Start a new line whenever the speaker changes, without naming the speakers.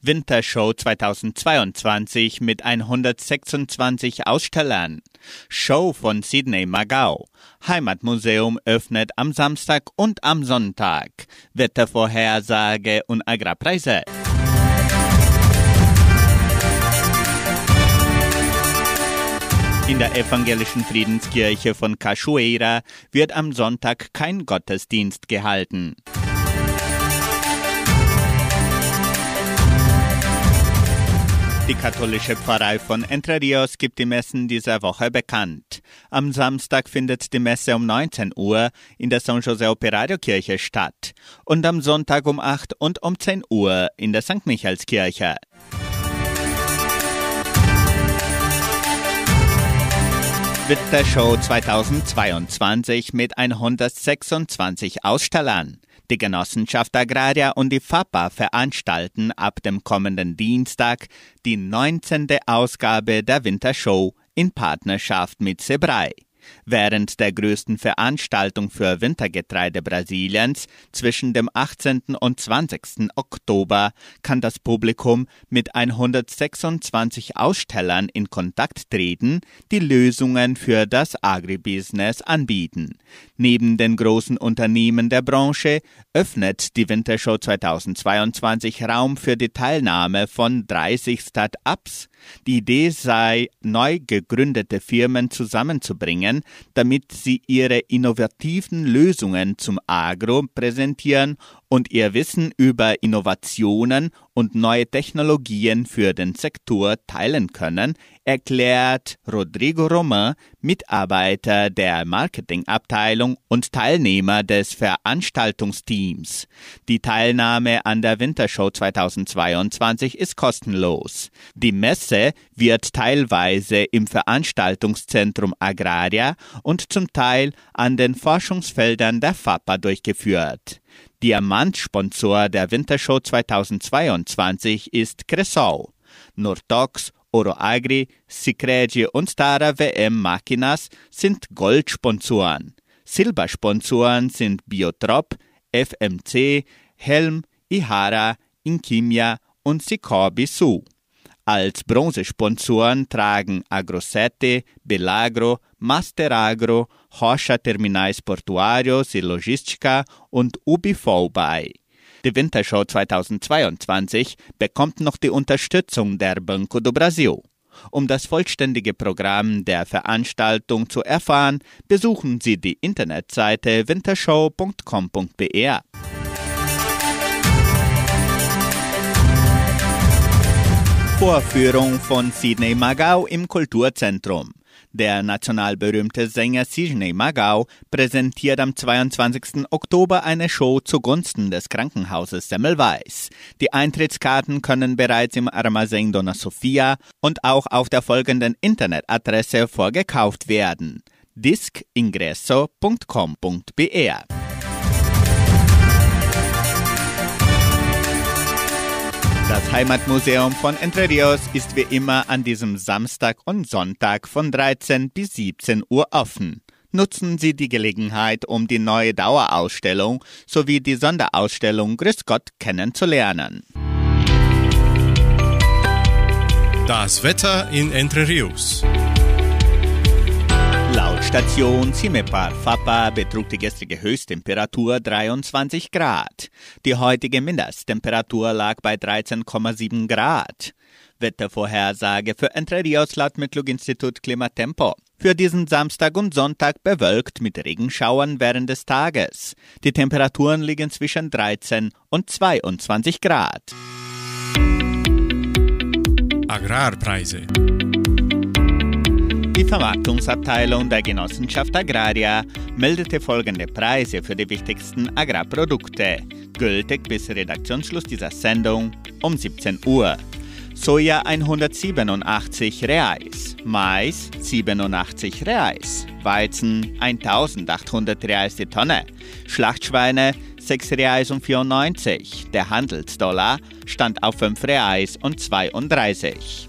Wintershow 2022 mit 126 Ausstellern. Show von Sidney Magau. Heimatmuseum öffnet am Samstag und am Sonntag. Wettervorhersage und Agrarpreise. In der evangelischen Friedenskirche von Cachoeira wird am Sonntag kein Gottesdienst gehalten. Die katholische Pfarrei von Entre Rios gibt die Messen dieser Woche bekannt. Am Samstag findet die Messe um 19 Uhr in der San José Operario Kirche statt und am Sonntag um 8 und um 10 Uhr in der St. Michaelskirche. Wintershow 2022 mit 126 Ausstellern. Die Genossenschaft Agraria und die FAPA veranstalten ab dem kommenden Dienstag die 19. Ausgabe der Wintershow in Partnerschaft mit Sebrei. Während der größten Veranstaltung für Wintergetreide Brasiliens zwischen dem 18. und 20. Oktober kann das Publikum mit 126 Ausstellern in Kontakt treten, die Lösungen für das Agribusiness anbieten. Neben den großen Unternehmen der Branche öffnet die Wintershow 2022 Raum für die Teilnahme von 30 Start-ups. Die Idee sei, neu gegründete Firmen zusammenzubringen, damit sie ihre innovativen Lösungen zum Agro präsentieren und ihr Wissen über Innovationen und neue Technologien für den Sektor teilen können, erklärt Rodrigo Romain, Mitarbeiter der Marketingabteilung und Teilnehmer des Veranstaltungsteams. Die Teilnahme an der Wintershow 2022 ist kostenlos. Die Messe wird teilweise im Veranstaltungszentrum Agraria und zum Teil an den Forschungsfeldern der FAPA durchgeführt. Diamantsponsor der Wintershow 2022 ist Cressol. Nortox, Oroagri, Sicredi und Stara WM Machinas sind Goldsponsoren. Silbersponsoren sind Biotrop, FMC, Helm, Ihara, Inkimia und Sicorbi Su. Als Bronzesponsoren tragen Agrosete, Belagro, Masteragro, Rocha Terminais Portuários e Logística und Ubifol bei. Die Wintershow 2022 bekommt noch die Unterstützung der Banco do Brasil. Um das vollständige Programm der Veranstaltung zu erfahren, besuchen Sie die Internetseite wintershow.com.br. Vorführung von Sidney Magau im Kulturzentrum. Der national berühmte Sänger Sidney Magau präsentiert am 22. Oktober eine Show zugunsten des Krankenhauses Semmelweis. Die Eintrittskarten können bereits im Armazém Dona Sofia und auch auf der folgenden Internetadresse vorgekauft werden: discingresso.com.br Heimatmuseum von Entre Rios ist wie immer an diesem Samstag und Sonntag von 13 bis 17 Uhr offen. Nutzen Sie die Gelegenheit, um die neue Dauerausstellung sowie die Sonderausstellung Grüß Gott kennenzulernen.
Das Wetter in Entre Rios.
Laut Station Cimepar Fapa betrug die gestrige Höchsttemperatur 23 Grad. Die heutige Mindesttemperatur lag bei 13,7 Grad. Wettervorhersage für Entre Rios laut Metlog-Institut Klimatempo. Für diesen Samstag und Sonntag bewölkt mit Regenschauern während des Tages. Die Temperaturen liegen zwischen 13 und 22 Grad.
Agrarpreise.
Die Vermarktungsabteilung der Genossenschaft Agraria meldete folgende Preise für die wichtigsten Agrarprodukte, gültig bis Redaktionsschluss dieser Sendung um 17 Uhr. Soja 187 Reais, Mais 87 Reais, Weizen 1800 Reais die Tonne, Schlachtschweine 6 Reais und 94. Der Handelsdollar stand auf 5 Reais und 32.